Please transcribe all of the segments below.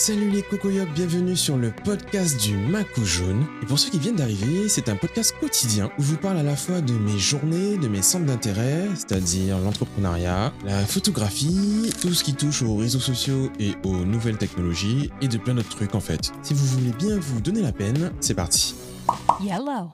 Salut les cocoyocs, bienvenue sur le podcast du Macou Jaune. Et pour ceux qui viennent d'arriver, c'est un podcast quotidien où je vous parle à la fois de mes journées, de mes centres d'intérêt, c'est-à-dire l'entrepreneuriat, la photographie, tout ce qui touche aux réseaux sociaux et aux nouvelles technologies, et de plein d'autres trucs en fait. Si vous voulez bien vous donner la peine, c'est parti. Yellow.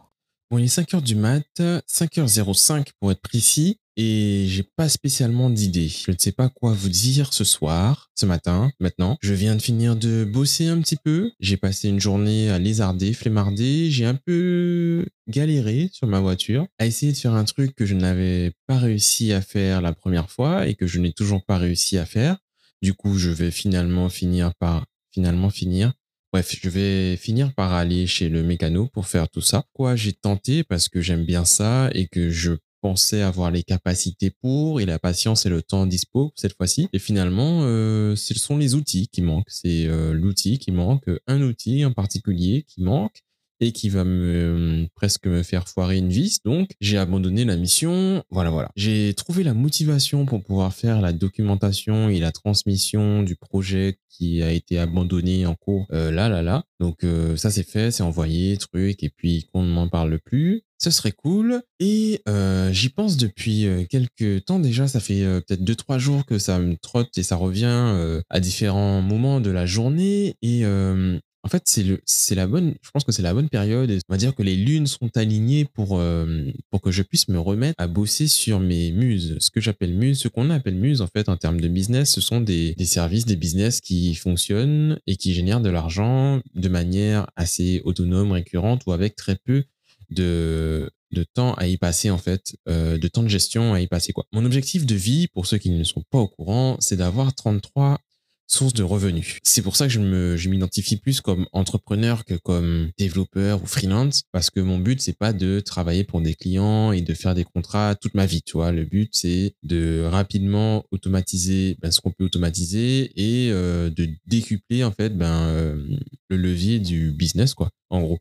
Bon, il est 5h du mat, 5h05 pour être précis, et j'ai pas spécialement d'idée. Je ne sais pas quoi vous dire ce soir, ce matin, maintenant. Je viens de finir de bosser un petit peu. J'ai passé une journée à lézarder, flemmarder. J'ai un peu galéré sur ma voiture à essayer de faire un truc que je n'avais pas réussi à faire la première fois et que je n'ai toujours pas réussi à faire. Du coup, je vais finalement finir par finalement finir Bref, je vais finir par aller chez le mécano pour faire tout ça. Quoi, j'ai tenté? Parce que j'aime bien ça et que je pensais avoir les capacités pour et la patience et le temps dispo cette fois-ci. Et finalement, euh, ce sont les outils qui manquent. C'est euh, l'outil qui manque, un outil en particulier qui manque et qui va me presque me faire foirer une vis. Donc, j'ai abandonné la mission. Voilà, voilà. J'ai trouvé la motivation pour pouvoir faire la documentation et la transmission du projet qui a été abandonné en cours. Euh, là, là, là. Donc, euh, ça c'est fait, c'est envoyé, truc, et puis qu'on ne m'en parle plus. Ce serait cool. Et euh, j'y pense depuis euh, quelques temps déjà. Ça fait euh, peut-être deux trois jours que ça me trotte et ça revient euh, à différents moments de la journée. Et euh, en fait, c'est la bonne. Je pense que c'est la bonne période. On va dire que les lunes sont alignées pour euh, pour que je puisse me remettre à bosser sur mes muses. Ce que j'appelle muses, ce qu'on appelle muses en fait en termes de business, ce sont des des services, des business qui fonctionnent et qui génèrent de l'argent de manière assez autonome, récurrente ou avec très peu de de temps à y passer en fait, euh, de temps de gestion à y passer quoi. Mon objectif de vie, pour ceux qui ne sont pas au courant, c'est d'avoir 33 sources de revenus. C'est pour ça que je me, je m'identifie plus comme entrepreneur que comme développeur ou freelance, parce que mon but c'est pas de travailler pour des clients et de faire des contrats toute ma vie, tu. Le but c'est de rapidement automatiser ben, ce qu'on peut automatiser et euh, de décupler en fait ben euh, le levier du business quoi, en gros.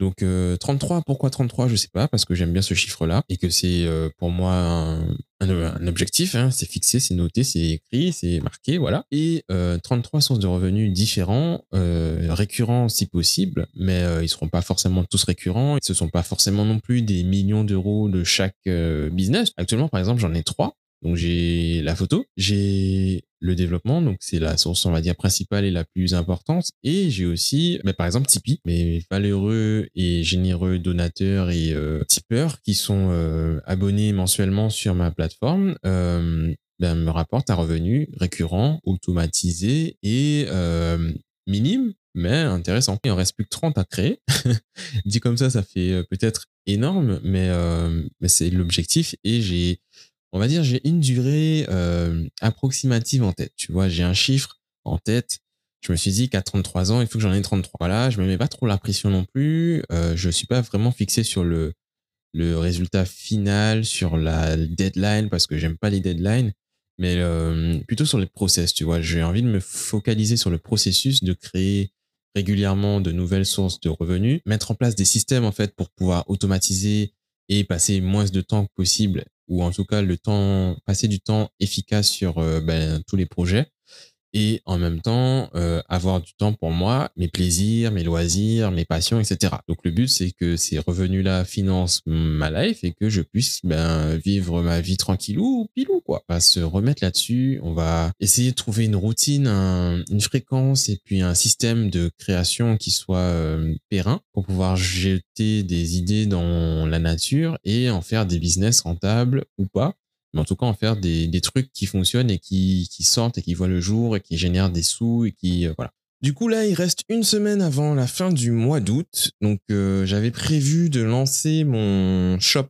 Donc euh, 33, pourquoi 33 Je sais pas, parce que j'aime bien ce chiffre-là et que c'est euh, pour moi un, objectif. Hein, c'est fixé, c'est noté, c'est écrit, c'est marqué, voilà. Et euh, 33 sources de revenus différents, euh, récurrents si possible, mais euh, ils seront pas forcément tous récurrents. Ce sont pas forcément non plus des millions d'euros de chaque business. Actuellement, par exemple, j'en ai trois. Donc j'ai la photo, j'ai le développement, donc c'est la source on va dire principale et la plus importante, et j'ai aussi, bah, par exemple Tipeee, mes valeureux et généreux donateurs et euh, tipeurs qui sont euh, abonnés mensuellement sur ma plateforme. Euh, ben, me rapportent un revenu récurrent, automatisé et minime, mais intéressant. Il en reste plus que 30 à créer. Dit comme ça, ça fait peut-être énorme, mais, mais c'est l'objectif et j'ai on va dire, j'ai une durée euh, approximative en tête. Tu vois, j'ai un chiffre en tête. Je me suis dit qu'à 33 ans, il faut que j'en ai 33. Voilà, je me mets pas trop la pression non plus. Euh, je suis pas vraiment fixé sur le, le résultat final, sur la deadline, parce que j'aime pas les deadlines, mais euh, plutôt sur les process, tu vois. J'ai envie de me focaliser sur le processus de créer régulièrement de nouvelles sources de revenus, mettre en place des systèmes, en fait, pour pouvoir automatiser et passer moins de temps possible ou en tout cas le temps, passer du temps efficace sur euh, ben, tous les projets et en même temps euh, avoir du temps pour moi, mes plaisirs, mes loisirs, mes passions, etc. Donc le but c'est que ces revenus-là financent ma life et que je puisse ben, vivre ma vie tranquillou, pilou quoi. On va se remettre là-dessus, on va essayer de trouver une routine, un- une fréquence et puis un système de création qui soit euh, périn pour pouvoir jeter des idées dans la nature et en faire des business rentables ou pas mais en tout cas en faire des, des trucs qui fonctionnent et qui, qui sortent et qui voient le jour et qui génèrent des sous et qui euh, voilà. Du coup là, il reste une semaine avant la fin du mois d'août, donc euh, j'avais prévu de lancer mon shop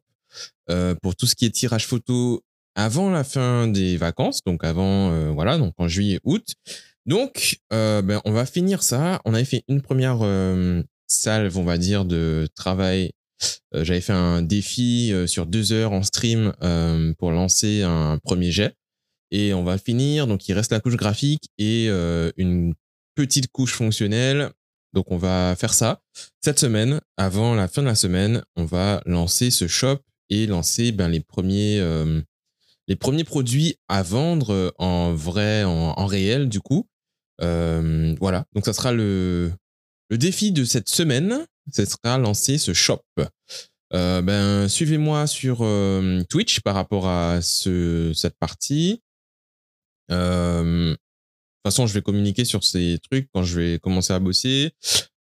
euh, pour tout ce qui est tirage photo avant la fin des vacances, donc avant voilà, donc en juillet août. Donc ben, on va finir ça. On avait fait une première salve, on va dire, de travail J'avais fait un défi euh, sur deux heures en stream euh, pour lancer un premier jet. Et on va finir. Donc, il reste la couche graphique et euh, une petite couche fonctionnelle. Donc, on va faire ça cette semaine. Avant la fin de la semaine, on va lancer ce shop et lancer ben, les premiers euh, les premiers produits à vendre en vrai, en, réel, du coup. Euh, voilà, donc ça sera le, le défi de cette semaine, ce sera lancer ce shop. Euh, ben, suivez-moi sur euh, Twitch par rapport à ce, cette partie. Euh, de toute façon, je vais communiquer sur ces trucs quand je vais commencer à bosser.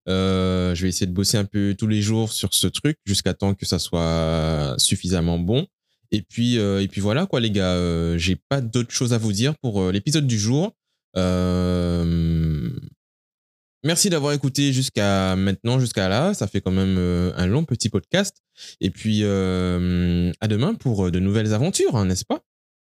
Je vais essayer de bosser un peu tous les jours sur ce truc jusqu'à temps que ça soit suffisamment bon. Et puis, et puis voilà quoi, les gars. J'ai pas d'autre chose à vous dire pour l'épisode du jour. Merci d'avoir écouté jusqu'à maintenant, jusqu'à là. Ça fait quand même euh, un long petit podcast. Et puis, euh, à demain pour euh, de nouvelles aventures, hein, n'est-ce pas?